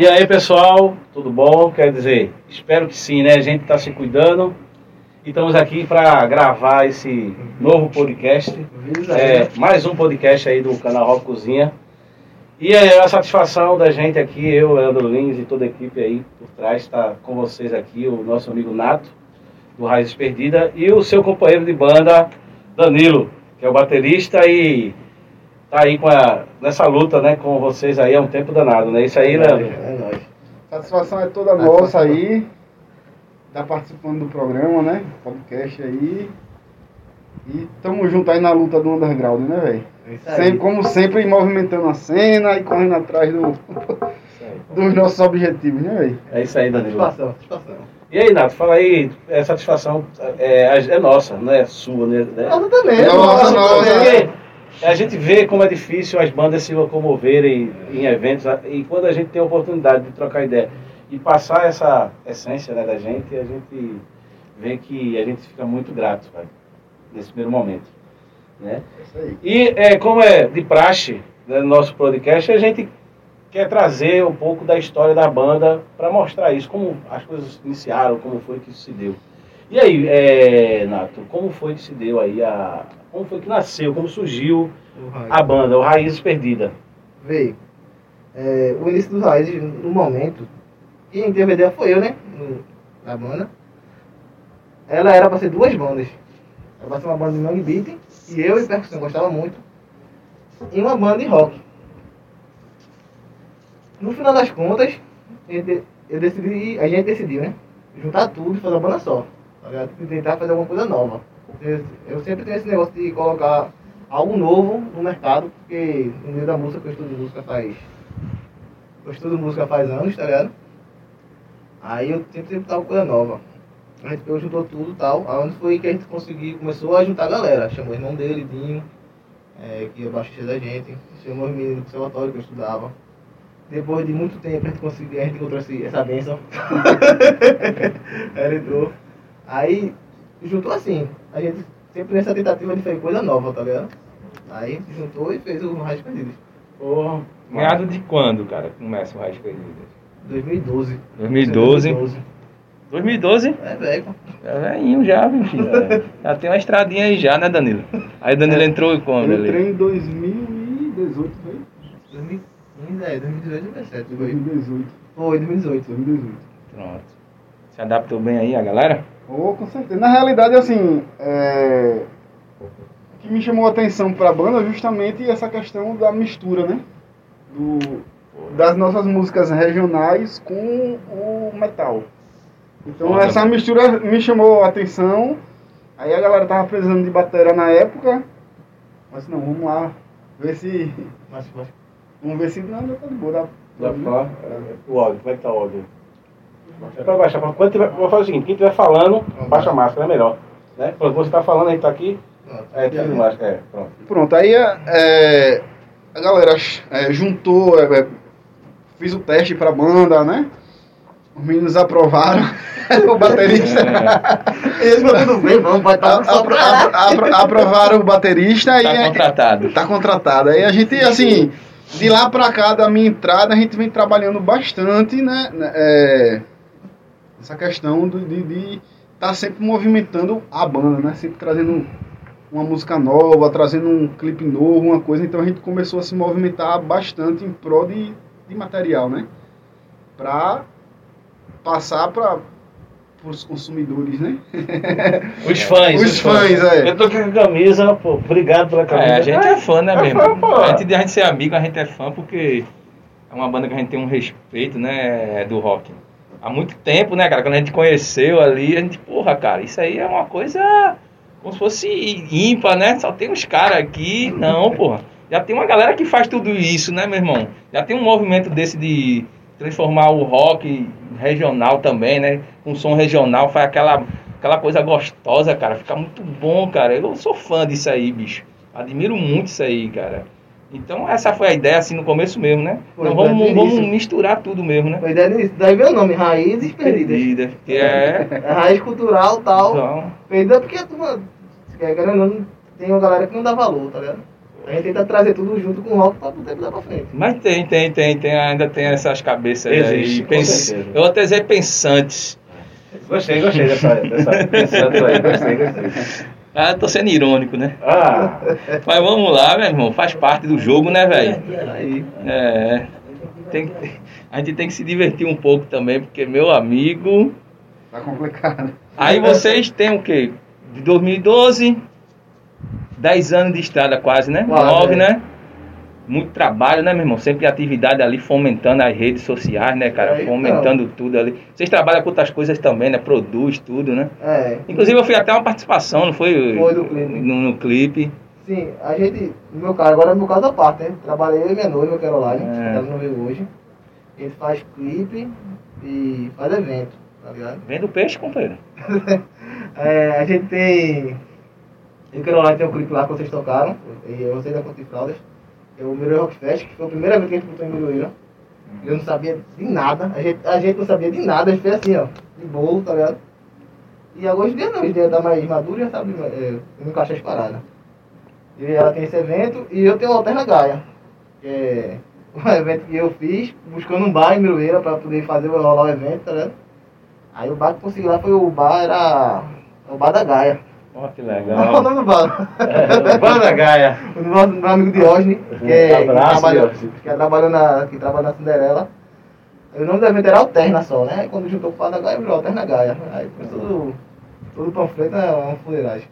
E aí, pessoal, tudo bom? Quer dizer, espero que sim, né? A gente está se cuidando e estamos aqui para gravar esse novo podcast. É, mais um podcast aí do canal Rock Cozinha. E é a satisfação da gente aqui, eu, Leandro Lins e toda a equipe aí por trás, está com vocês aqui, o nosso amigo Nato, do Raízes Perdida, e o seu companheiro de banda, Danilo, que é o baterista e tá aí com a, nessa luta, né, com vocês aí há um tempo danado, né? Isso aí, Leandro? É. Satisfação é toda nossa aí. Tá participando do programa, né? Podcast aí. E tamo junto aí na luta do underground, né, velho? É isso aí. Sempre, como sempre, movimentando a cena e correndo atrás do, dos nossos objetivos, né, velho? É isso aí, Danilo. Satisfação, satisfação. E aí, Nato, fala aí, é satisfação é, é nossa, não é sua, né? Nossa também. Nossa, nossa. também. A gente vê como é difícil as bandas se locomoverem em eventos e quando a gente tem a oportunidade de trocar ideia e passar essa essência né, da gente, a gente vê que a gente fica muito grato cara, nesse primeiro momento. Né? É. E é, como é de praxe né, no nosso podcast, a gente quer trazer um pouco da história da banda para mostrar isso, como as coisas iniciaram, como foi que isso se deu. E aí, é, Nato, como foi que se deu aí a. Como foi que nasceu, como surgiu a banda, o Raízes Perdida? Veio. É, o início dos raízes, no momento, quem teve a ideia foi eu, né? No, na banda. Ela era pra ser duas bandas. Era pra ser uma banda de mangue beat, e eu e percussão gostava muito. E uma banda de rock. No final das contas, eu decidi, a gente decidiu, né? Juntar tudo e fazer uma banda só. Tá ligado? E tentar fazer alguma coisa nova. Eu, sempre tenho esse negócio de colocar algo novo no mercado, porque no meio da música, que eu estudo música faz. Eu estudo música faz anos, tá ligado? Aí eu sempre sempre tava coisa nova. A gente juntou tudo e tal. Aonde foi que a gente conseguiu, começou a juntar a galera. Chamou o irmão dele, Dinho, é, que é baixista da gente. Chamou os meninos do conservatório que eu estudava. Depois de muito tempo a gente conseguiu, a gente encontrou esse- essa bênção. Ela entrou. Aí juntou assim. A gente sempre nessa tentativa de fazer coisa nova, tá ligado? Aí a gente juntou e fez o Raiz Perdidos. Porra, Meado de quando, cara, começa o Raiz Perdidas? 2012. 2012. 2012? É velho. É velhinho já, meu filho. É. Já tem uma estradinha aí já, né, Danilo? Aí o Danilo entrou quando Eu ali? entrei em 2018, foi? 2015, é, 2018, 2017. Foi, 2018. foi 2018. 2018. Pronto. Se adaptou bem aí a galera? Oh, com certeza. Na realidade, assim, é... o que me chamou a atenção para a banda é justamente essa questão da mistura, né? Do... Das nossas músicas regionais com o metal. Então, Foda. essa mistura me chamou a atenção. Aí a galera tava precisando de bateria na época. Mas não, vamos lá. Ver se. Mas, mas, Vamos ver se. Não, não tá de boa. Dá, Dá pra falar? O áudio, como é que tá o áudio? É pra baixar. pra- Quando tiver, vou fazer o seguinte, quem estiver falando, baixa a máscara, é melhor. Né? Quando você tá falando, a gente tá aqui, pronto. é, tira de máscara, é, pronto. Pronto, aí é, a galera é, juntou, é, é, fiz o teste pra banda, né? Os meninos aprovaram, o baterista. Eles falou tudo bem, vamos, A- apro- apro- apro- aprovaram o baterista e Tá contratado. tá contratado. Aí a gente, assim, de lá pra cá, da minha entrada, a gente vem trabalhando bastante, né? né, é, essa questão de estar sempre movimentando a banda, né? Sempre trazendo uma música nova, trazendo um clipe novo, uma coisa. Então a gente começou a se movimentar bastante em prol de, de material, né? Pra passar para os consumidores, né? Os fãs. Os fãs, é. Eu tô com a camisa, pô, obrigado pela camisa. É, a gente é fã, né, É mesmo? fã, de a gente ser amigo, a gente é fã porque é uma banda que a gente tem um respeito, né, do rock. Há muito tempo, né, cara? Quando a gente conheceu ali, a gente, porra, cara, isso aí é uma coisa como se fosse ímpar, né? Só tem uns caras aqui. Não, porra. Já tem uma galera que faz tudo isso, né, meu irmão? Já tem um movimento desse de transformar o rock regional também, né? Com som regional, faz aquela, aquela coisa gostosa, cara. Fica muito bom, cara. Eu sou fã disso aí, bicho. Admiro muito isso aí, cara. Então essa foi a ideia, assim, no começo mesmo, né? Foi, Então vamos, vamos misturar tudo mesmo, né? Foi ideia nisso. Daí veio o nome, Raízes Perdidas. Perdida. Que é. É raiz cultural e tal. Então, Perdida porque a turma, querendo tem uma galera que não dá valor, tá ligado? A gente tenta trazer tudo junto com o rock pra poder dar pra frente. Mas tem, tem, tem, tem, ainda tem essas cabeças Existe, aí. com Pens... Eu vou até dizer pensantes. Gostei, gostei dessa, dessa pensando aí, gostei, gostei. Ah, tô sendo irônico, né? Ah, Mas vamos lá, meu irmão. Faz parte do jogo, né, velho? Aí. É. Tem, a gente tem que se divertir um pouco também, porque, meu amigo. Tá complicado. Aí vocês têm o quê? De 2012, 10 anos de estrada quase, né? Quase, 9, é. né? Muito trabalho, né, meu irmão? Sempre atividade ali, fomentando as redes sociais, né, cara? É, então. fomentando tudo ali. Vocês trabalham com outras coisas também, né? Produz tudo, né? É. Inclusive eu fui até uma participação, não foi? Foi do clipe. No, no clipe. Sim, a gente, no meu caso, agora no meu caso à parte, né? Trabalhei eu e minha noiva, Caroline, É. ela não veio hoje. A gente faz clipe e faz evento, tá ligado? Vendo peixe, companheiro. É, a gente tem. Eu e Caroline tem um clipe lá que vocês tocaram, e eu sei da Conta de Fraldas. É o Miroir Rock Fest, que foi a primeira vez que a gente botou em Miroíra. Eu não sabia de nada, a gente, a gente não sabia de nada, a gente fez assim, ó, de bolo, tá ligado? E agora hoje em dia não, hoje em dia tá mais maduro e já sabe é, encaixar as paradas. E ela tem esse evento e eu tenho o Alterna Gaia, que é um evento que eu fiz, buscando um bar em Miroeira pra poder fazer rolar o evento, tá ligado? Aí o bar que consegui lá foi o bar, era o Bar da Gaia. Ó, que Qual é o legal. nome do bar? é, Banda Gaia. O nosso meu amigo Diógenes, que, é, que, Abraço, trabalhou, Diógenes. que trabalhou na, que trabalha na Cinderela. O nome do evento era Alterna só, né? Quando juntou com o da Gaia, virou Alterna Gaia. Aí foi tudo, tudo panfleto é uma fuleiragem.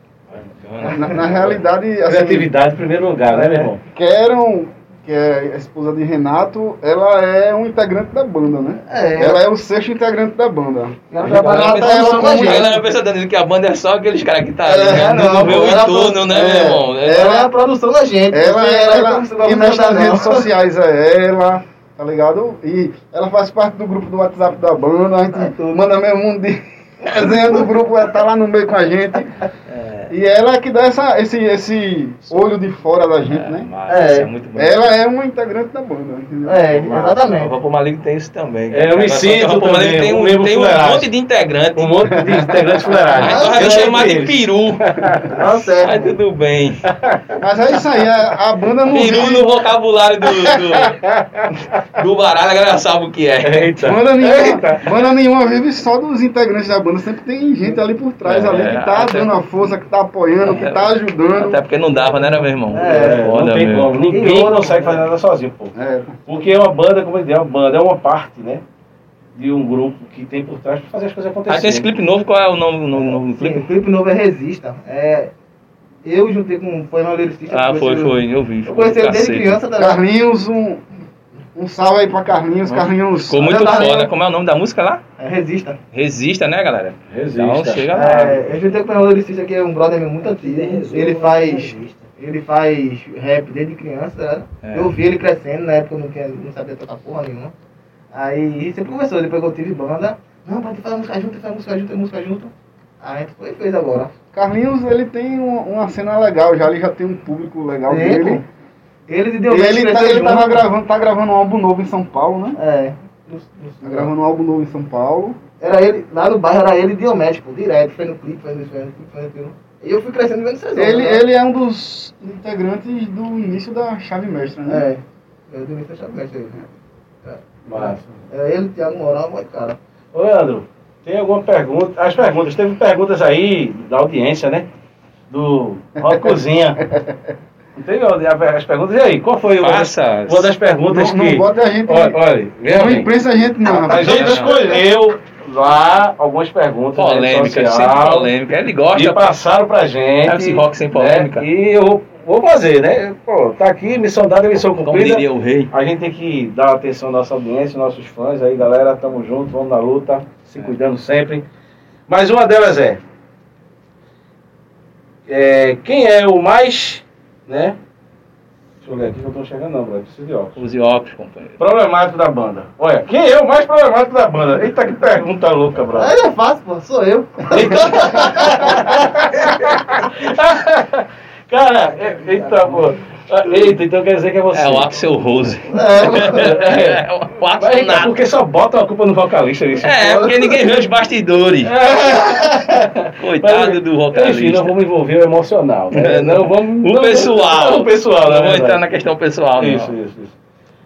Na, na realidade, assim, Criatividade em primeiro lugar, né, meu irmão? Queram, que é a esposa de Renato, ela é um integrante da banda, né? É. Ela é o sexto integrante da banda. Ela trabalha Ela produção da pensa, gente. ela pensa Danilo, que a banda é só aqueles caras que tá ali, É, né? não, no meu ela- entorno, né, é, meu irmão? Ela é a produção da gente. Ela, ela, é ela mandar nas não. redes sociais é ela, tá ligado? E ela faz parte do grupo do WhatsApp da banda, a gente É manda mesmo um de resenha do grupo, ela tá lá no meio com a gente. E ela é que dá essa, esse, esse olho de fora da gente, né? Mas É. é muito bom. Ela é uma integrante da banda, entendeu? É, O exatamente. Vapor Maligno tem isso também. É, eu me sinto O Vapor Maligno tem um um, tem um monte de integrantes. Um monte de integrantes Aí fuleiragens. tu vai me Eu chamar de peru. Não, Aí certo. tudo bem. Mas é isso aí, a, a banda não Peru vive, no vocabulário do, do, do baralho, a galera sabe o que é. Eita. banda, nenhuma, banda nenhuma vive só dos integrantes da banda, sempre tem gente ali por trás, É, ali que tá dando a força, que tá apoiando, que tá ajudando. Até porque não dava, né, meu irmão? É, É, Foda não tem mesmo. como. Ninguém consegue fazer nada sozinho, pô. É, Porque é uma banda, como eu disse, é uma banda, é uma parte, né? De um grupo que tem por trás pra fazer as coisas Aí tem acontecerem. esse clipe novo, qual é o nome, do Sim, clipe? o clipe novo é Resista. É, eu juntei com o Poema Lyricista. Ah, foi, foi, eu vi. Eu conheci ele desde criança, tá? Carlinhos, um, um salve aí pra Carlinhos, Carlinhos. Ficou muito foda. Como é o nome da música lá? É Resista. Resista, né, galera? Resista. Então chega lá. É, eu juntei com o Lyricista, que é um brother meu muito antigo. Ele faz, ele faz rap desde criança, ligado? É. Eu vi ele crescendo, na época eu não, tinha, não sabia tocar porra nenhuma. Aí sempre conversou, depois que eu tive banda. Não, pode fazer música junto, faz música junto, música junto. Aí a gente foi e fez agora. Carlinhos, ele tem uma, uma cena legal, já ele já tem um público legal Tem, dele. pô. Eles e E deu ele, tá, ele tava gravando, tá gravando um álbum novo em São Paulo, né? É. Tá no- gravando um álbum novo em São Paulo. Era ele, lá no bairro era ele e Diomedes, pô, direto, foi no clipe, foi no clipe, foi no clipe. E eu fui crescendo vendo vocês. Ele, ele é um dos integrantes do início da chave mestra, né? É. Eu dei muita chave mestre aí. Massa. É ele, Thiago Moral, muito cara. Ô, Leandro, tem alguma pergunta? As perguntas, teve perguntas aí da audiência, né? Do Roda Cozinha. Teve as perguntas? E aí, qual foi uma das, uma das perguntas Não, que. não bota a gente. Olha, olha, não imprensa a gente, não. A gente escolheu lá algumas perguntas. Polêmica, sempre social, polêmica. Ele gosta. E passaram pra gente. Esse rock sem polêmica. né? E eu vou, fazer, né? Pô, tá aqui, missão dada, missão Como cumprida. diria o rei. A gente tem que dar atenção à nossa audiência, nossos fãs aí, galera. Tamo junto, vamos na luta, se cuidando sempre. Mas uma delas é, é, quem é o mais, né? Deixa eu ver aqui que eu tô chegando não, brother. Preciso de óculos. Use óculos, companheiro. Problemático da banda. Olha, quem é o mais problemático da banda? Eita, que pergunta louca, brother. Aí é fácil, pô, sou eu. Cara, é- eita, pô. Eita, então quer dizer que é você. É o Axel Rose. É. É o Mas, Axel Nato. porque só bota a culpa no vocalista isso. É, porque ninguém vê os bastidores. Coitado do Enfim, vocalista. não vamos envolver o emocional, né? É, não. vamos... O não- pessoal. não, O pessoal, Não né? vou entrar na questão pessoal, não. Isso, isso, isso.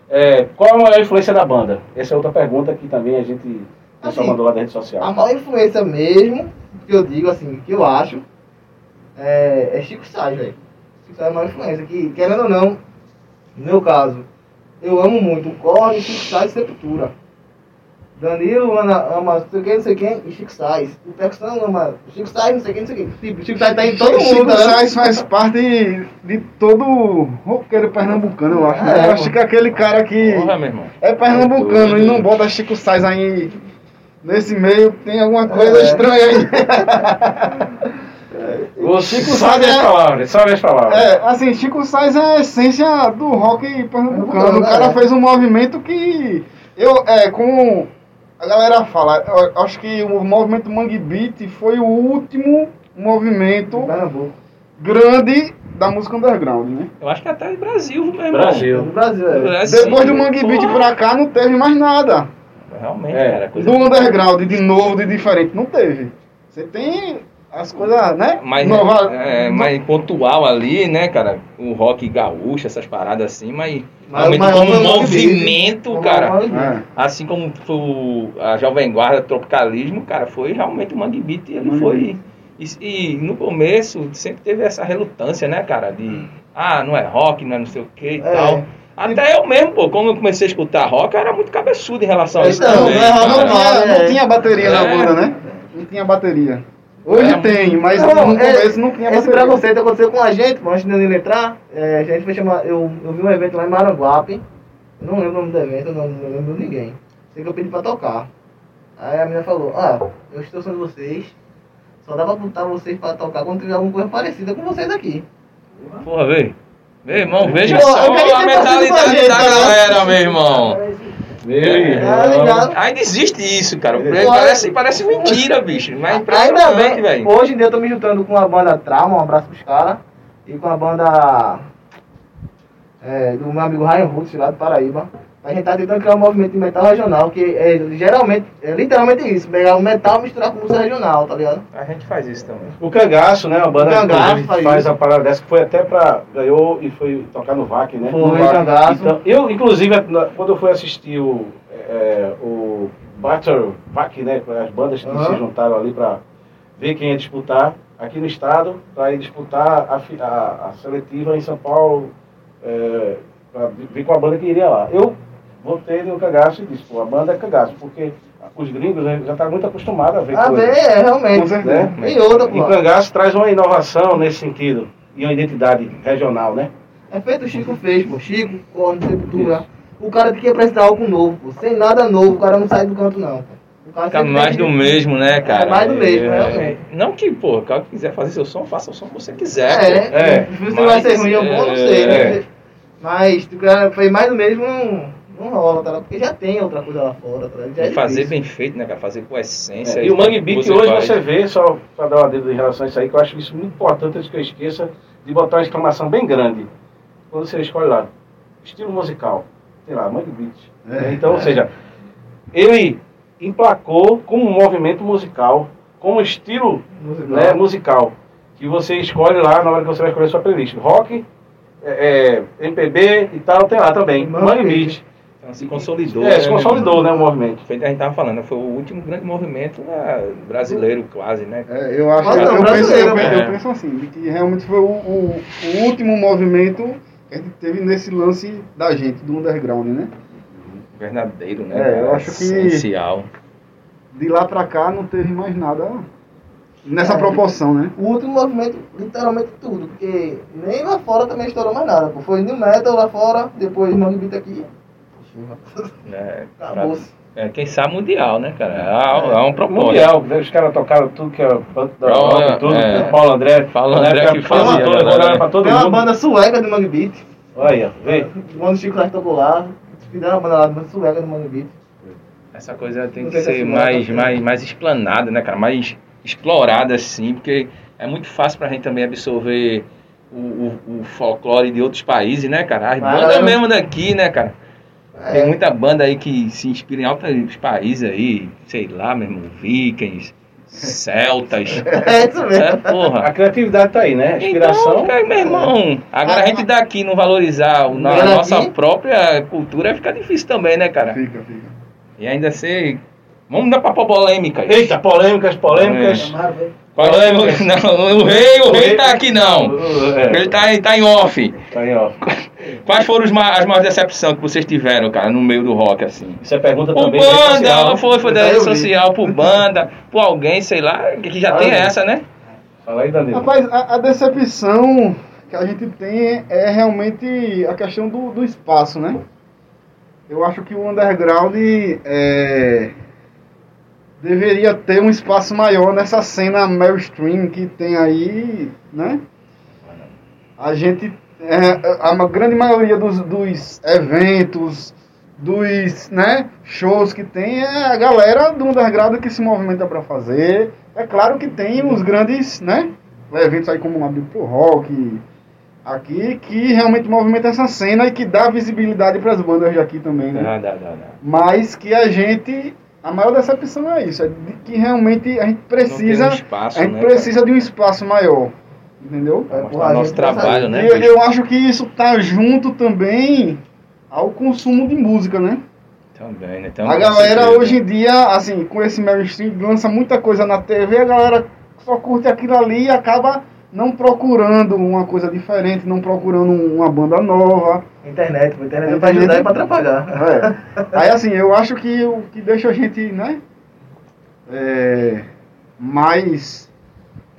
É, qual é a influência da banda? Essa é outra pergunta que também a gente Assim, mandou lá da rede social. A maior influência mesmo, que eu digo assim, que eu acho, é, é Chico Sainz, velho. Chico Sainz é a maior influência, que querendo ou não, no meu caso, eu amo muito o Corne, Chico Sainz e Sepultura. Danilo ama, ama não sei quem, não sei quem, e Chico Sainz. O Texano ama Chico Sainz, não sei quem, não sei quem. Tipo, Chico Sainz tá em todo Chico mundo, né? Sainz faz parte de todo roqueiro pernambucano, eu acho. né? É, eu acho que é aquele cara que Porra, meu irmão. é pernambucano e não bota Chico Sainz aí nesse meio, tem alguma coisa É. estranha aí. O Chico sabe Sainz as é- palavras, sabe as palavras. É, assim, Chico Sainz é a essência do rock pernambucano. O cara É. fez um movimento que eu, é, como a galera fala, eu acho que o movimento Mangue Beat foi o último movimento grande da música underground, né? Eu acho que até no Brasil, meu irmão. Brasil. Brasil, é. Brasil, Depois do Mangue Beat pra cá não teve mais nada. Realmente, É. cara. Coisa Do underground, de novo, de diferente, não teve. Você tem as coisas, né? mais, Nova- é, mais pontual ali, né, cara? O rock gaúcho, essas paradas assim, mas, Mas como Mangue movimento, cara. É. Assim como foi o- a Jovem Guarda Tropicalismo, cara, foi realmente o Mangue Beat, ele Mangue foi. E, e no começo sempre teve essa relutância, né, cara? De ah, não é rock, não é não sei o que e É. tal. Até eu mesmo, pô, quando eu comecei a escutar rock, eu era muito cabeçudo em relação a isso Então, também. não é. Não tinha, não é. tinha bateria na É. banda, né? Não tinha bateria. Hoje É. tem, mas Não, no é- começo não tinha Esse preconceito aconteceu com a gente, antes de ele entrar. é, a gente foi chamar. Eu, eu vi um evento lá em Maranguape. Eu não lembro o nome do evento, eu não, não lembro de ninguém. Sei que eu pedi pra tocar. Aí a menina falou: Ah, eu estou sendo vocês. Só dá pra botar vocês pra tocar quando tiver alguma coisa parecida com vocês aqui. Porra, vê. Meu irmão, veja Pô, só eu a mentalidade da né? galera, meu irmão. Meu Tá? Ainda existe isso, cara. É. Parece, parece mentira, bicho. Mas é Ainda bem, velho. hoje em dia eu tô me juntando com a banda Trauma, um abraço pros caras. E com a banda é, do meu amigo Ryan Roots, lá do Paraíba. A gente tá tentando criar um movimento de metal regional, que é geralmente, é literalmente isso, pegar o metal e misturar com música regional, tá ligado? A gente faz isso também. O Cangaço, né? A banda O Cangaço faz faz, a parada dessa, que foi até pra. ganhou e foi tocar no VAC, né? Foi, No VAC. Cangaço. Então, eu, inclusive, na- quando eu fui assistir o, é, o Battle VAC, né? com As bandas que Aham. se juntaram ali pra ver quem ia disputar aqui no estado, pra ir disputar a, a- a seletiva em São Paulo, é, pra ver com a banda que iria lá. Eu voltei no Cangaço e disse, pô, a banda é Cangaço, porque os gringos né, já estão muito acostumados a ver A coisa, ver, é, realmente. né? E outra, E pô. Cangaço traz uma inovação nesse sentido e uma identidade regional, né? É feito o Chico fez, pô. Chico, corno, sepultura. O cara tem que apresentar algo novo, pô. Sem nada novo, o cara não sai do canto, não, pô. Fica sempre mais tem do que- mesmo, né, cara? mais do mesmo, realmente. Não que, pô, o cara que quiser fazer seu som, faça o som que você quiser. É, pô. É, se você vai ser ruim ou bom, não sei, é. né? Mas se o cara foi mais do mesmo, não, rola, tá? Porque já tem outra coisa lá fora, tá? Já é fazer bem feito, né, cara? Fazer com essência. É, e o Mangue Beat que hoje faz. você vê, só para dar uma dedo em relação a isso aí, que eu acho isso muito importante antes que eu esqueça, de botar uma exclamação bem grande. Quando você escolhe lá, estilo musical, sei lá, Mangue Beat. É. então, ou seja, ele emplacou como um movimento musical, como estilo Musical. né, musical, que você escolhe lá na hora que você vai escolher sua playlist. Rock, é, é, MPB e tal, tem lá também. Mangue Mangue Beat. Se consolidou. É, se né, consolidou, né, o movimento. Foi, a gente tava falando, né, foi o último grande movimento né, brasileiro, quase, né? É, eu acho Mas eu, penso, eu, brasileiro, penso, né? eu penso assim, que realmente foi o, o- o último movimento que a gente teve nesse lance da gente, do underground, né? Verdadeiro, né? É, eu acho que- Essencial. De lá pra cá não teve mais nada nessa É. proporção, né? O último movimento, literalmente tudo, porque nem lá fora também estourou mais nada, pô. Foi New Metal lá fora, depois Mangue Beat aqui. Né, pra- é, quem sabe mundial, né, cara? É, é um propósito. Mundial, né, os caras tocaram tudo que é banco da Paulo, Europa, tudo, é. Paulo André. Paulo André que fazia, galera. olhava pra todo Tem uma banda sueca do Mangue Beat. Olha, vê. Quando o Chico Sainz tocou lá, fizeram uma banda lá, banda sueca do Mangue Beat. Essa coisa tem que ser mais, né? mais, mais explanada, né, cara? Mais explorada, assim, porque é muito fácil pra gente também absorver o, o, o folclore de outros países, né, cara? As bandas mesmo daqui, né, cara? Tem É, muita banda aí que se inspira em outros países aí, sei lá, meu irmão, vikings, celtas. é isso É, mesmo. porra. A criatividade tá aí, né? A inspiração. Então, cara, meu irmão, agora a gente daqui não valorizar o- na Agora nossa aqui- própria cultura fica difícil também, né, cara? Fica, fica. E ainda ser. Vamos dar pra polêmica. Eita, polêmicas, polêmicas. Chamaram, velho. Polêmica. Não, o rei, o rei tá aqui não. É, Ele tá, tá em off. Tá aí, ó. Quais foram os ma- as maiores decepções que vocês tiveram, cara, no meio do rock, assim? Isso é pergunta Por também. social, banda, né? foi, foi da rede social, por banda, por alguém, sei lá, que já Ah, tem eu vi. essa, né? Fala aí, Danilo. Rapaz, a, a decepção que a gente tem é realmente a questão do, do espaço, né? Eu acho que o underground é, deveria ter um espaço maior nessa cena mainstream que tem aí, né? A gente, é, a ma- grande maioria dos, dos eventos, dos né, shows que tem, é a galera do underground que se movimenta para fazer. É claro que tem os grandes, né? Eventos aí como o Abril pro Rock, aqui, que realmente movimenta essa cena e que dá visibilidade para as bandas daqui também, né? Dá, dá, dá, dá. Mas que a gente. A maior decepção é isso, é de que realmente a gente precisa. Um espaço, a gente né, precisa de um espaço maior. Entendeu? É, a nosso passa- trabalho, né? eu, eu acho que isso tá junto também ao consumo de música, né? Também, né? Então, a galera certeza. hoje em dia, assim, com esse mainstream, lança muita coisa na TV, a galera só curte aquilo ali e acaba não procurando uma coisa diferente, não procurando uma banda nova. Internet, pô, internet é Internet. pra ajudar e pra atrapalhar. É. Aí assim, eu acho que o que deixa a gente, né? é, mais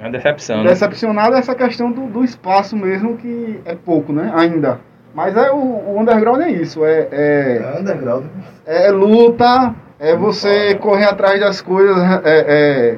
É uma decepção, né? decepcionado é essa questão do, do espaço mesmo, que é pouco, né? Ainda. Mas é o, o underground é isso, é, é, É underground. é luta, é você correr atrás das coisas, é, é,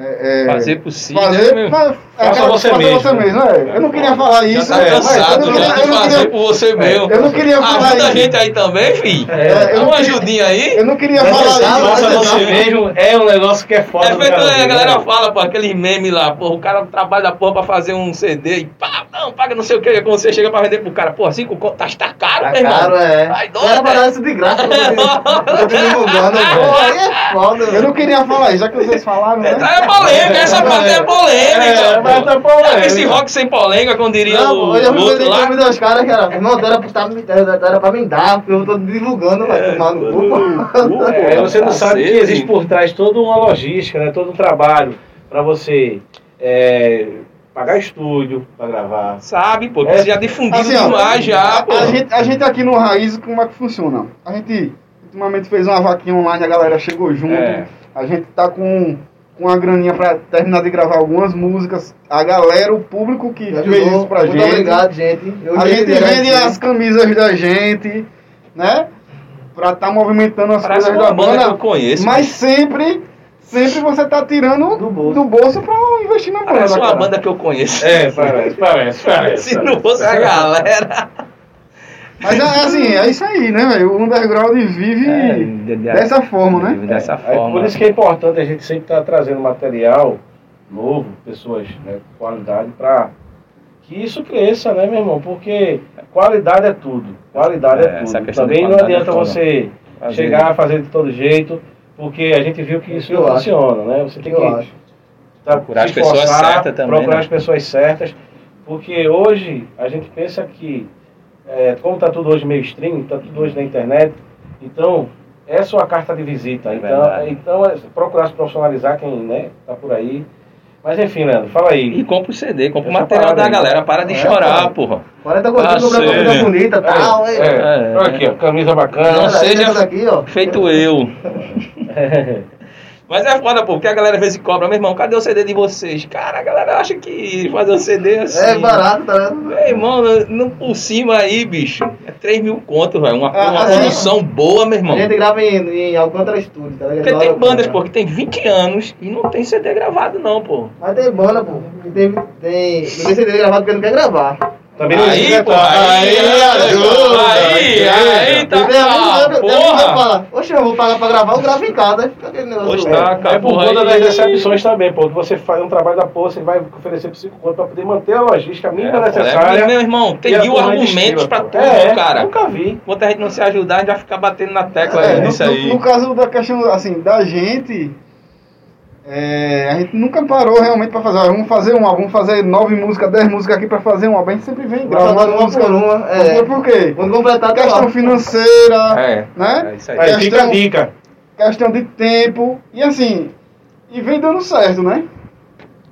é, é, Fazer por si, né, fazer, meu? fa- é, Faça você fazer mesmo. você mesmo. é. Eu não queria falar Já isso, tá é, cansado eu não já queria, eu não fazer queria, por você mesmo. eu não queria falar Ajuda a isso. gente aí também, filho. É, eu Dá uma ajudinha aí. eu não queria falar isso. Faça você mesmo é um negócio que é foda. É feito, né, a ver, galera né? fala, pô, aqueles memes lá, pô, o cara trabalha da porra pra fazer um CD e pá, não, paga não sei o que, quando você chega pra vender pro cara, pô, cinco conto, tá, tá caro, Tá meu irmão. caro, é. Vai era doido, pra é. dar isso de graça, eu tô eu tô divulgando. Pô, aí é foda, Eu não queria falar isso, já que vocês falaram, né? É polêmica, essa parte é polêmica. É, mas tá esse rock sem polêmica, como diria Não, o, eu já o fui outro lá? câmbio dos caras que era. Irmão, era, pra era, era pra me dar, porque eu tô divulgando, vai tomar no cu. É, você não sabe que existe por trás toda uma logística, né? todo um trabalho para você é, pagar estúdio para gravar. Sabe, pô, que É. você já difundido Assim, ó, demais já, a, pô. a gente, a gente aqui no Raiz, como é que funciona? A gente ultimamente fez uma vaquinha online, a galera chegou junto. É. A gente tá com, com uma graninha pra terminar de gravar algumas músicas. A galera, o público que Me fez ajudou. isso pra Muito gente. obrigado, gente. Eu A gente vende as camisas da gente, né? Pra tá movimentando as Parece coisas uma da banda que eu banda. conheço. Mas sempre, sempre você tá tirando Do bolso. do bolso pra investir na banda. Parece uma cara. banda que eu conheço. É, parece, parece, parece. Se não fosse a galera. Mas é assim, é isso aí, né, velho? O underground vive É, de- de- dessa forma, né? Dessa É, forma. por isso que é importante a gente sempre estar trazendo material novo, pessoas né, com qualidade, para que isso cresça, né, meu irmão? Porque qualidade é tudo. Qualidade é, É, tudo. Também não adianta é você Fazer. chegar a fazer de todo jeito, porque a gente viu que isso Eu não acho. funciona, né? Você tem Eu que acho. tá, Procurar as pessoas certas também, Procurar né? as pessoas certas, porque hoje a gente pensa que, é, como está tudo hoje meio stream, está tudo hoje na internet, então é sua carta de visita. É então, verdade. então é procurar se profissionalizar quem né, tá por aí. Mas enfim, Leandro, fala aí. E compra o CD, compra o material da aí. galera. Para de É, chorar, pô. porra. 40 continhos Ah, comprar uma coisa bonita e tal. é, é. É. Olha aqui, ó, camisa bacana. Não Olha, seja daqui, ó. Feito eu. Mas é foda, pô, porque a galera às vezes cobra, meu irmão, cadê o CD de vocês? Cara, a galera acha que fazer um CD assim. É barato, tá vendo? Meu irmão, no- por cima aí, bicho, é 3 mil conto, velho. Uma, Ah, uma assim, produção boa, meu irmão. A gente grava em, em Alcântara Studio, tá ligado? Porque tem bandas, pô. pô, que tem 20 anos e não tem CD gravado, não, pô. Mas tem banda, pô. que Tem, tem, não tem CD gravado porque não quer gravar. Também não Aí, existe pô, detalhe. aí, ajuda, aí, aí, tá, tá, que porra. fala, Oxe, eu vou pagar pra gravar, eu gravo em casa. Aí fica aquele negócio. Pois É. tá, É cara, por porra, conta das recepções também, pô. Você faz um trabalho da porra, você vai oferecer por 5 conto pra poder manter a logística mínima É, necessária. é, meu irmão, tem mil argumentos pra tudo, é, cara. Nunca vi. Enquanto a gente não se ajudar, a gente vai ficar batendo na tecla É, aí no, nisso no- aí. no caso da questão, assim, da gente, é, a gente nunca parou realmente pra fazer, vamos fazer um álbum, vamos fazer nove músicas, dez músicas aqui pra fazer um álbum. A gente sempre vem uma música por uma, é. Por quê? Quando completar, tá Questão lá. financeira, É, né? é isso aí. Questão- dica. questão de tempo, e assim, e vem dando certo, né?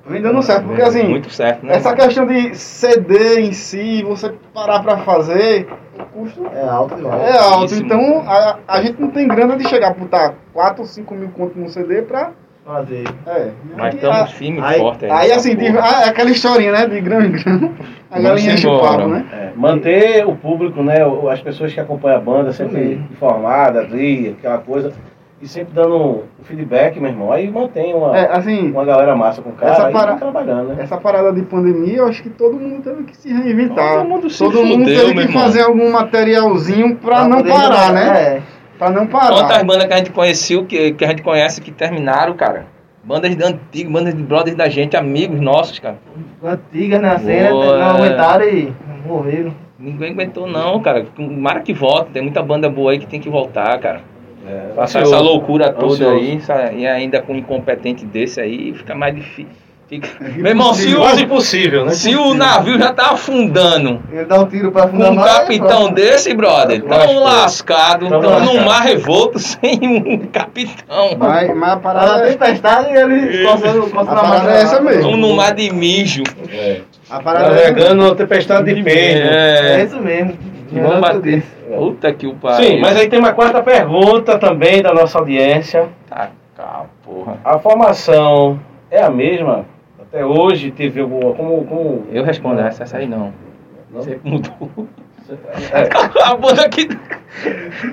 Vem dando certo, porque assim, Muito certo, né? essa questão de CD em si, você parar pra fazer, o custo É alto demais. é alto. Então, a, a gente não tem grana de chegar a botar 4 ou 5 mil conto no CD pra. Fazer. É. Mas Aí, estamos firmes e aí- fortes Aí, assim, de, porra. ah, é aquela historinha, né? De grão em grão, a galinha enche o papo, né? É, manter o público, né? As pessoas que acompanham a banda sempre informadas, ali, aquela coisa. E sempre dando um feedback, meu irmão. Aí mantém uma, É, assim, uma galera massa com o cara Essa aí para- tá trabalhando, né? essa parada de pandemia, eu acho que todo mundo teve que se reinventar. Todo mundo se Todo mundo fudeu, teve meu que irmão. fazer algum materialzinho pra, não poder parar, né? É. Pra não parar. Quantas bandas que a gente conheceu, que, que a gente conhece, que terminaram, cara? Bandas de antigas, bandas de brothers da gente, amigos nossos, cara. Antigas na cena, Boa, não é. aguentaram e morreram. Ninguém aguentou não, cara. Mara que volta, tem muita banda boa aí que tem que voltar, cara. É, Passar essa loucura toda Ansioso. aí, e ainda com um incompetente desse aí, fica mais difícil. Fica... Meu irmão, se o, Quase impossível, né? se o navio já tá afundando Ele dá um tiro pra com afundar um mais, capitão desse, brother, tão Lascou. lascado, Tamo tão num mar revolto sem um capitão. Mas, mas a Tá parada, na é, tempestade e ele coçando A coçando na parada máquina. é essa mesmo. Tão num mar de mijo. É. a parada é Navegando numa tempestade de peido. É É, isso mesmo. vamos bater. Puta que o pariu. Sim, mas aí tem uma quarta pergunta também da nossa audiência. Tá, cá, porra. A formação é a mesma? Até hoje teve alguma. Como. como Eu respondo essa, essa aí não. Não? Você mudou. É, A banda aqui.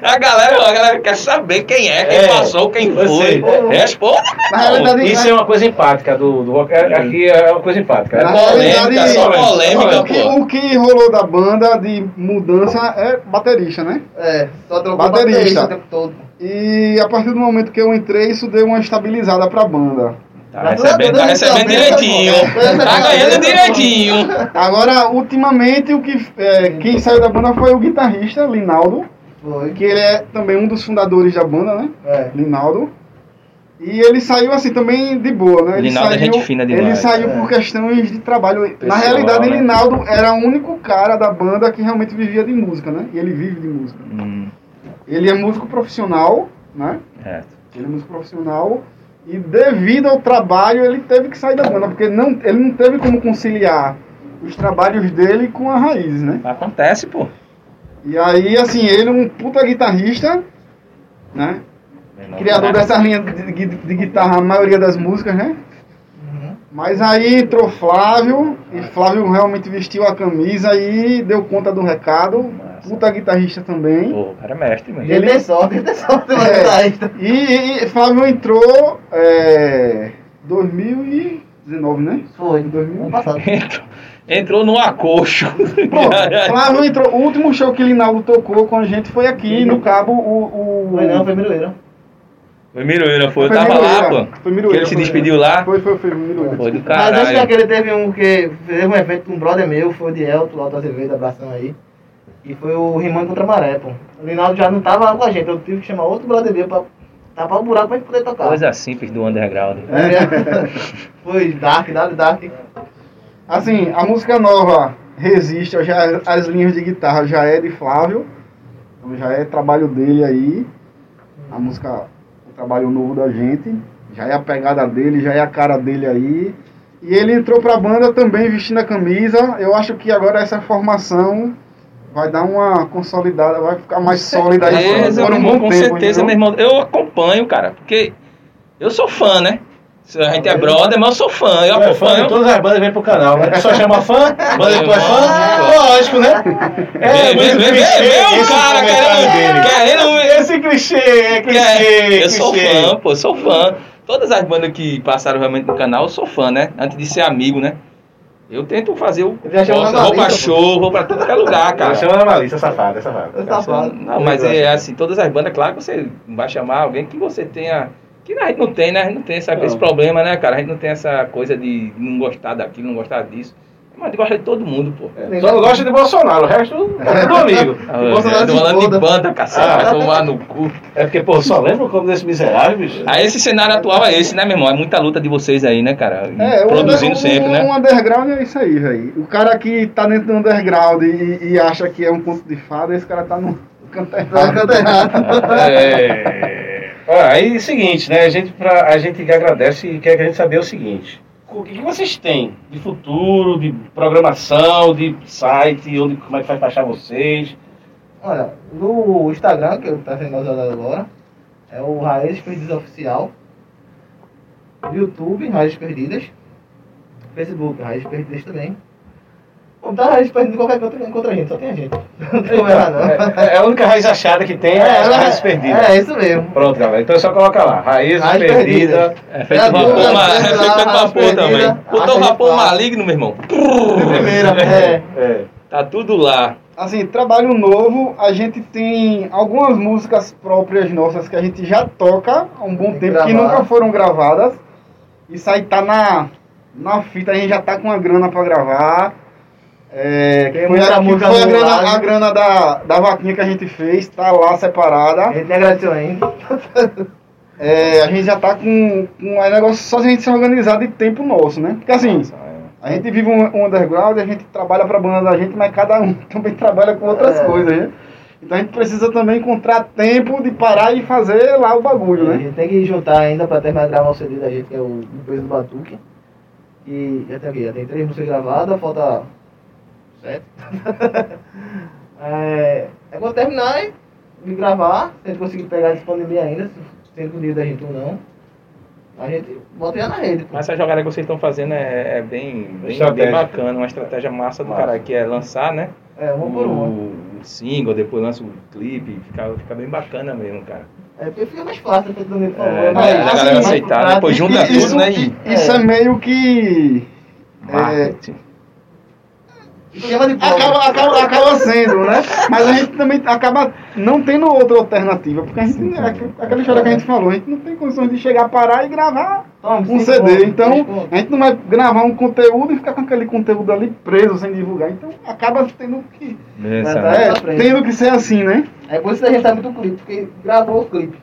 A galera, a galera quer saber quem é, quem É, passou, quem foi. sei. Responda. Realidade, Isso é uma coisa empática do, do. É- Aqui é uma coisa empática. É polêmica, só polêmica, o que, pô. o que rolou da banda de mudança é baterista, né? É, só trocou Baterista. baterista o tempo todo. E a partir do momento que eu entrei, isso deu uma estabilizada pra banda. Tá recebendo, tá recebendo direitinho. Tá ganhando direitinho. Agora, ultimamente, o que, é, quem saiu da banda foi o guitarrista, Linaldo, Foi. que ele é também um dos fundadores da banda, né? É. Linaldo. E ele saiu assim também de boa, né? Ele Linaldo é saiu, gente fina demais, Ele saiu é. por questões de trabalho. Na Pessoal, realidade, né? Linaldo era o único cara da banda que realmente vivia de música, né? E ele vive de música. Hum, Ele é músico profissional, né? é. Ele é músico profissional e devido ao trabalho ele teve que sair da banda, porque não, ele não teve como conciliar os trabalhos dele com a raiz, né? Acontece, pô. E aí, assim, ele é um puta guitarrista, né? Criador dessas linhas de, de- de guitarra, a maioria das músicas, né? Uhum. Mas aí entrou Flávio, e Flávio realmente vestiu a camisa e deu conta do recado. Massa. Puta guitarrista também. Pô, o cara é mestre, mano. Ele tem sorte, ele tem sorte É. guitarrista. E, e- e Flávio entrou é, 2019, né? Foi, Em 2000. ano passado. Entrou, entrou no acocho. Pronto, Flávio entrou. O último show que Linaldo tocou com a gente foi aqui no Cabo. O, o... Foi não, foi Miroeira. Foi Miroeira, foi. Eu Foi tava lá, Miroeira. pô. Foi Que Miroeira, ele se despediu lá. Foi, foi, foi, Miroeira. Foi do Mas antes caralho. daquele teve um que fez um evento com um brother meu, foi o de Elton, Alto Azevedo, abração aí. E foi o Rimando contra a Maré, pô. O Linaldo já não tava lá com a gente, eu tive que chamar outro brother meu pra tapar o buraco pra gente poder tocar. Coisa simples do underground. É. foi Dark, Dark, Dark. Assim, a música nova Resiste, já, as linhas de guitarra já é de Flávio. Então já é trabalho dele aí. A música, o trabalho novo da gente. Já é a pegada dele, já é a cara dele aí. E ele entrou pra banda também vestindo a camisa. Eu acho que agora essa formação vai dar uma consolidada, vai ficar mais sólida aí certeza, por um meu irmão, bom com tempo. certeza, entendeu? meu irmão. Eu acompanho, cara, porque eu sou fã, né? Se A gente é brother, mas eu sou fã. Eu É fã acompanho. todas as bandas vem pro canal, né? Só chama fã, banda que tu é fã, Lógico. lógico, né? Vem, vem, vem, vem, vem, o esse cara querendo, querendo Esse clichê, é clichê, É, eu sou fã, pô, eu sou fã. Todas as bandas que passaram realmente no canal, eu sou fã, né? Antes de ser amigo, né? Eu tento fazer o. Já na vou pra show, vou pra tudo que é lugar, Cara, cara. chama a Malícia, safada, safada. Eu safado. Não, mas é assim, todas as bandas, claro que você vai chamar alguém que você tenha. Que a gente não tem, né? A gente não tem essa, Não. esse problema, né, cara? A gente não tem essa coisa de não gostar daquilo, não gostar disso. Mas gosta de todo mundo, pô. É, Só não gosta de Bolsonaro, o resto é tudo amigo. Ah, Bolsonaro tô se falando de banda, cacete, Ah. vai tomar no cu. É porque, pô, só lembra como desse miserável, bicho? Aí esse cenário atual é esse, né, meu irmão? É muita luta de vocês aí, né, cara? É, o Produzindo under- sempre, um, né? Um underground é isso aí, velho. O cara que tá dentro do underground e, e acha que é um conto de fada, esse cara tá no canto Tá errado. canto errado. É. Aí, seguinte, né? A gente, pra, a gente agradece e quer que a gente saber o seguinte. O que, vocês têm de futuro, de programação, de site, onde, como é que faz pra achar vocês? Olha, no Instagram, que tá sendo usado agora, é o Raízes Perdidas Oficial. YouTube, Raízes Perdidas. Facebook, Raízes Perdidas também. Bom, tá Raízes Perdidas em qualquer canto encontra a gente, só tem a gente. Não tem como errar, não. É, é a única raiz achada que tem, é, as raízes perdidas. É, isso mesmo. Pronto, galera. Então é só colocar lá. Raízes Raiz perdidas. perdida. É feito É, vapor, é, ma- é, é feito é, vapor perdida, também. Botou vapor maligno, meu irmão. Primeira, é. É. Tá tudo lá. Assim, trabalho novo, a gente tem algumas músicas próprias nossas que a gente já toca há um bom Tem tempo, que nunca foram gravadas. Isso aí tá na, na fita, a gente já tá com a grana pra gravar. É, que foi, a, que foi a grana, live. a grana da, da vaquinha que a gente fez, tá lá A separada. gente nem agradeceu ainda. É, a gente já tá com, com é negócio só se a gente se organizar de tempo nosso, né? Porque assim, a gente vive um, um underground, a gente trabalha pra banda da gente, mas cada um também trabalha com outras É. coisas, né? Então a gente precisa também encontrar tempo de parar e fazer lá o bagulho, A né? gente tem que juntar ainda pra terminar de gravar o CD da gente, que é o Depois do Batuque. E já tem aqui, já tem três músicas gravadas, falta sete. é, é quando terminar hein, de gravar, se a gente conseguir pegar a disponibilidade ainda, se tem o dinheiro da gente ou não, a gente bota já na rede. pô. Mas essa jogada que vocês estão fazendo é, é bem, bem, bem bacana, uma estratégia massa do Massa. cara, que é lançar, né? É, uma por uma. O, o single, depois lança o clipe, fica, fica bem bacana mesmo, cara. É porque fica mais fácil, feito do Danilo falou. É, mas- a assim, galera mais aceitar, depois junta E tudo, isso, né? E, isso é meio que. É, Esquema de prova. acaba, acaba, acaba sendo, né? Mas a gente também acaba não tendo outra alternativa, porque a gente, é aqu- aquela história que a gente falou, a gente não tem condições de chegar, parar e gravar Toma, um CD. pontos, Então, a gente não vai gravar um conteúdo e ficar com aquele conteúdo ali preso sem divulgar. Então, acaba tendo que, é, frente. tendo que ser assim, né? É por isso que a gente tá muito clipe, porque gravou o clipe.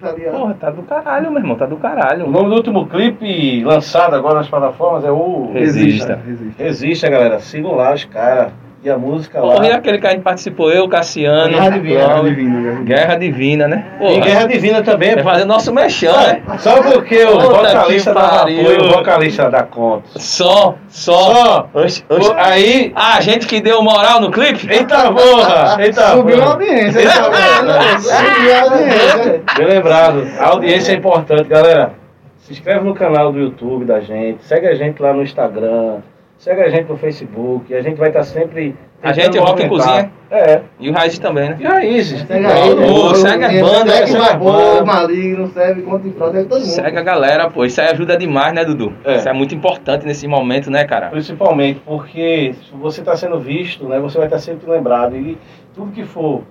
Tá? Porra, tá do caralho, meu irmão, tá do caralho. O nome do último clipe lançado agora nas plataformas é o Resista. Resista. Resista, galera. Sigam lá os caras. E a música lá. Porra, e aquele que a gente participou, eu, Cassiano, Guerra Divina. Guerra Divina, Guerra Divina. Né? E Porra, Guerra Divina também. vai fazer nosso mexão, né? Só porque o Puta vocalista que dá pariu. apoio, o vocalista dá conta. Só, só. Só. Oxe, oxe. Aí. Ah, a gente que deu moral no clipe? Eita porra! Eita Subiu a porra! audiência. Eita, Subiu a audiência. Bem lembrado. A audiência é importante, galera. Se inscreve no canal do YouTube da gente, segue a gente lá no Instagram, segue a gente no Facebook, a gente vai estar sempre. A gente tentando Rock. Cozinha. É. E o Raiz também, né? E raízes. Segue aí, né? Ô, segue a banda, segue segue a Vapor, banda. Maligno, serve contra fraude, segue todo mundo. Segue a galera, pô. Isso aí ajuda demais, né, Dudu? É. Isso é muito importante nesse momento, né, cara? Principalmente porque se você está sendo visto, né, você vai estar sempre lembrado. E tudo que for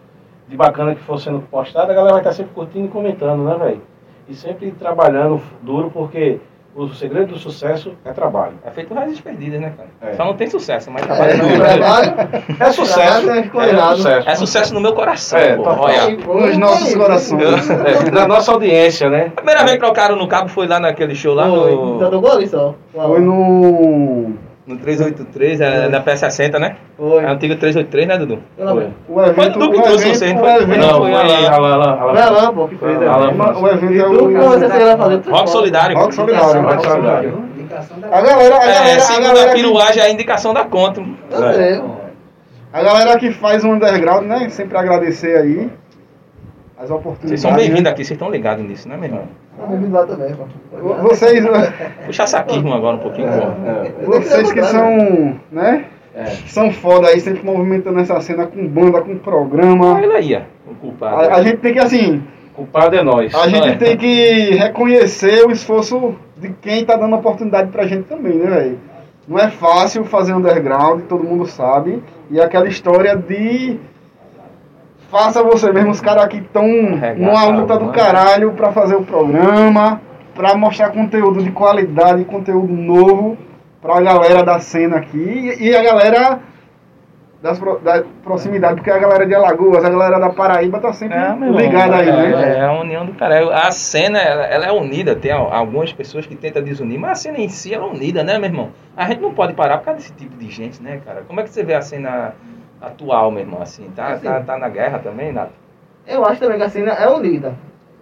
de bacana que for sendo postado, a galera vai estar sempre curtindo e comentando, né, velho? E sempre trabalhando duro, porque o segredo do sucesso é trabalho. É feito raízes perdidas, né, cara? É. Só não tem sucesso, mas É, duro. trabalho. É sucesso. Trabalho é É escolhado. sucesso. É sucesso no meu coração, É, pô. total. Olha. Nos nossos corações. É, na nossa audiência, né? A primeira vez que trocaram no cabo foi lá naquele show lá Foi, no, Só tocou ali só. Foi no. No 383, é, na PS60, né? Foi. É o antigo 383, né, Dudu? Lembro. O evento, Foi Dudu que trouxe você, não o foi? evento, Não, foi foi Alan. Alan, Alan, Foi Alan, pô, que fez. Foi Alan. o evento é que o. você queria fazer? Rock. Solidário. Rock Solidário. Rock Solidário. A galera, a galera, É, a segunda galera, que, piruagem é a indicação da conta. Pô. a galera que faz o underground, né? Sempre agradecer aí as oportunidades. Vocês são bem-vindos aqui, vocês estão ligados nisso, né, meu irmão? Me lá também, pô. né? Vocês, Puxa saquismo agora um pouquinho, pô. É. vocês que são, né? É. São foda aí, sempre movimentando essa cena com banda, com programa. Olha aí, ó, o culpado. A, a gente tem que, assim, Culpado é nós. a gente É. tem que reconhecer o esforço de quem tá dando oportunidade pra gente também, né, velho? Não é fácil fazer underground, todo mundo sabe. E aquela história de. Faça você mesmo, os caras aqui estão numa luta do caralho pra fazer o programa, pra mostrar conteúdo de qualidade, conteúdo novo pra galera da cena aqui. E a galera das, pro- da proximidade, porque a galera de Alagoas, a galera da Paraíba tá sempre É, irmão, ligada aí, é, né? É a união do cara. A cena, ela, ela é unida. Tem al- algumas pessoas que tentam desunir, mas a cena em si ela é unida, né, meu irmão? A gente não pode parar por causa desse tipo de gente, né, cara? Como é que você vê a cena atual, meu irmão, assim? Tá, Assim. tá, tá na guerra também, Nato? Eu acho também que a cena é unida.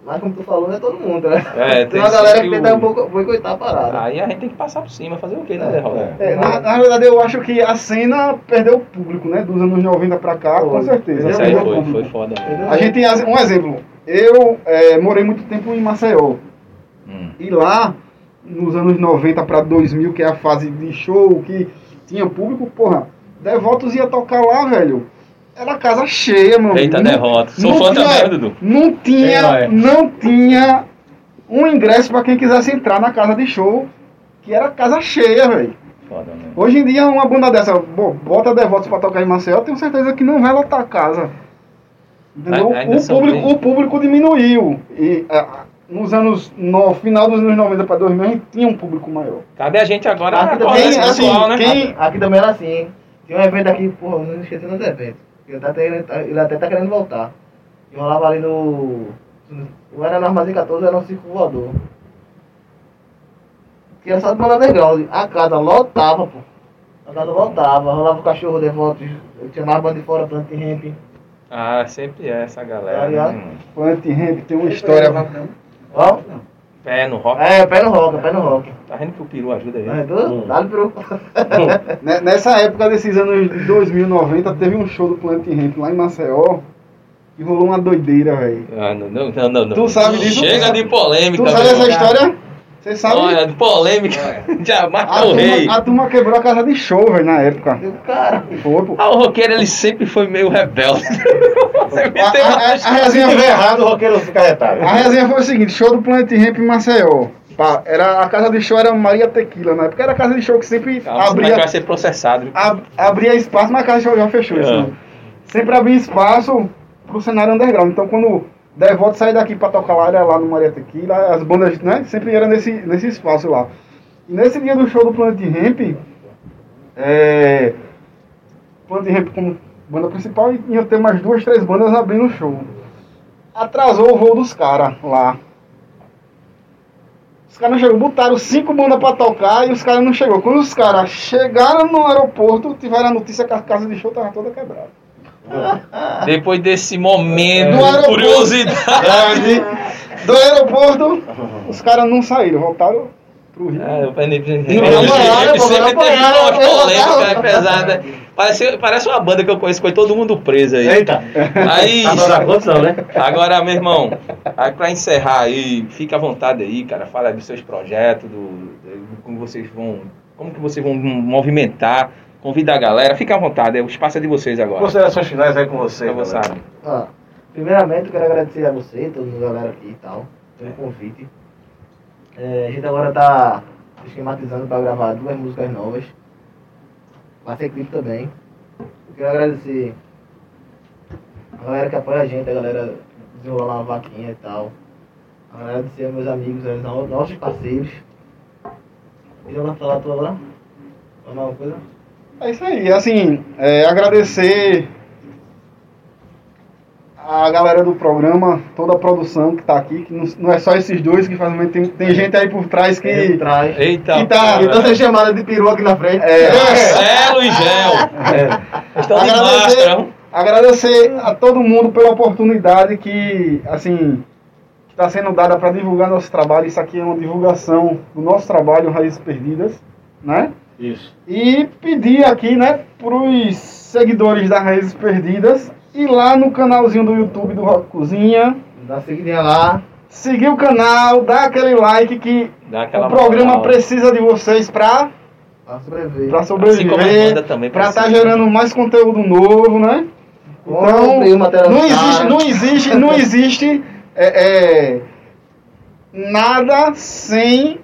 Mas como tu falou, não é todo mundo, né? É, tem tem uma galera que tenta um pouco boicotar a parada. Aí a gente tem que passar por cima, fazer o quê, né, É, Derrota? É, na, na verdade, eu acho que a cena perdeu o público, né? Dos anos 90 pra cá, com Foi. certeza. Isso aí foi, foi foda. A gente tem um exemplo. Eu é, morei muito tempo em Maceió. Hum. E lá, nos anos 90 para 2000, que é a fase de show, que tinha público, porra, Devotos ia tocar lá, velho. Era casa cheia, mano. Eita, Não- derrota. Sou não fã tinha- também, Dudu. Não tinha, é? não tinha um ingresso para quem quisesse entrar na casa de show, que era casa cheia, velho. Foda mesmo. Hoje em dia, uma banda dessa, bo- bota Devotos pra tocar em Maceió, eu tenho certeza que não vai lotar a casa. Entendeu? A- O público, bem- o público diminuiu. E ah, nos anos, no final dos anos 90 para 2000, a gente tinha um público maior. Cabe a gente agora Aqui acordar também, esse assim, pessoal, né? quem- Aqui também era assim, hein? Tinha um evento aqui, porra, eu não esqueci do evento. Ele, tá querendo- ele até tá querendo voltar. E rolava ali no. Ou era no Armazém 14 ou era no Circo Voador. Que era só de banda underground. A casa lotava, pô. A casa lotava, rolava o cachorro devoto, eu tinha mais banda de fora, plant ramp. Ah, sempre é essa galera. Né, mano? Plant Ramp tem uma história. Ó, Pé no rock. é, pé no rock, pé no rock. Tá vendo que o peru ajuda aí? É, tu? Dá-lhe pro. Ne- Nessa época desses anos de 2090, teve um show do Plant Ramp lá em Maceió. E rolou uma doideira, velho. Ah, não, não, não, não, não. Tu sabe disso? Chega de polêmica. Tu sabe essa história? Você sabe? Olha, de polêmica. Já A mata o rei. a turma quebrou a casa de show, velho, na época. Cara, Foi, pô. Ah, o roqueiro ele sempre foi meio rebelde. A, a- a- a resenha foi, errado, o roqueiro fica retado. a resenha foi o seguinte, show do Planet Ramp em Maceió. Pá, era, a casa de show era Maria Tequila, na época era a casa de show que sempre Calma, abria, vai ser processado. ab- abria espaço, mas a casa de show já fechou. É. né? Sempre abria espaço pro cenário underground. Então quando Devoto sair daqui pra tocar lá, era lá no Maria Tequila, as bandas, né, sempre eram nesse, nesse espaço lá. E nesse dia do show do Planet Ramp, é, Planet Ramp como banda principal ia ter mais duas, três bandas abrindo o show. Atrasou o voo dos caras lá. Os caras não chegou, botaram cinco bandas pra tocar e os caras não chegou. Quando os caras chegaram no aeroporto, tiveram a notícia que a casa de show tava toda quebrada. Depois desse momento aeroporto. curiosidade. Do aeroporto, os caras não saíram, voltaram pro Rio. É, eu apanharam, sempre teve apanharam. polêmicas né, pesadas. Parece, parece uma banda que eu conheço, foi todo mundo preso aí. Eita. Aí, Agora, né? agora, meu irmão, aí pra encerrar aí, fica à vontade aí, cara, fala dos seus projetos, do, do- como vocês vão, como que vocês vão movimentar, convida a galera, fica à vontade, o espaço é de vocês agora. Considerações finais aí com você. Galera. vontade. Ah, primeiramente, eu quero agradecer a você, toda a galera aqui e tal, pelo convite. É, a gente agora tá esquematizando para gravar duas músicas novas. Vai ser clipe também. Eu quero agradecer a galera que apoia a gente, a galera desenrolando uma vaquinha e tal. Agradecer aos meus amigos, aos no- nossos parceiros. E eu vou falar tu agora? Falar uma coisa? É isso aí, assim, é, agradecer a galera do programa, toda a produção que tá aqui, que não, não é só esses dois que fazem, tem, tem gente aí por trás que. Eita, E tá-. Então você chamada de peru aqui na frente. É, Marcelo e Gel. Estão de Agradecer- máscara. agradecer a todo mundo pela oportunidade que, assim, está sendo dada para divulgar nosso trabalho. Isso aqui é uma divulgação do nosso trabalho, Raízes Perdidas, né? Isso. E pedir aqui, né, pros seguidores da Raízes Perdidas ir lá no canalzinho do YouTube do Rock Cozinha, Dá seguidinha lá. seguir o canal, dar aquele like que Dá aquela o programa moral. precisa de vocês para Pra sobreviver. para Assim sobreviver, também para estar precisa. gerando mais conteúdo novo, né? Então, Compre o material não existe, não existe, não existe é, é, nada sem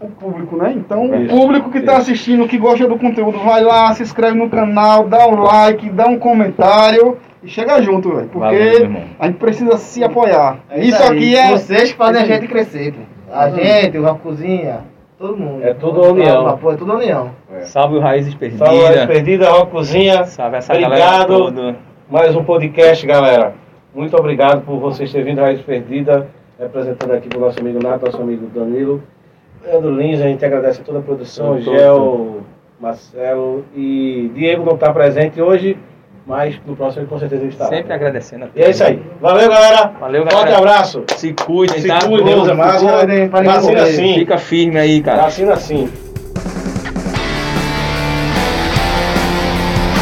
o público, né? Então, Isso, o público que está isso. assistindo, que gosta do conteúdo, vai lá, se inscreve no canal, dá um like, dá um comentário e chega junto, velho. Porque Valeu, a gente precisa se apoiar. É isso aí. aqui é. Vocês que fazem a Isso gente crescer, pô. A gente, uma cozinha, todo mundo. É tudo união. Pô, é tudo união. Salve o Raízes Perdidas. Salve, Raízes Perdida, Rock Cozinha. Salve essa galera Obrigado. Mais um podcast, galera. Muito obrigado por vocês terem vindo Raiz Perdida, representando aqui pro nosso amigo Nato, nosso amigo Danilo. Leandro Lins, a gente agradece a toda a produção, Gel, Marcelo e Diego não está presente hoje, mas no próximo ele com certeza ele estará. Sempre agradecendo a E é isso aí. Valeu, galera. Valeu, Forte galera. abraço. Se cuidem, Se tá? cuidem, usa máscara. Vacina sim. Fica firme aí, cara. Vacina sim.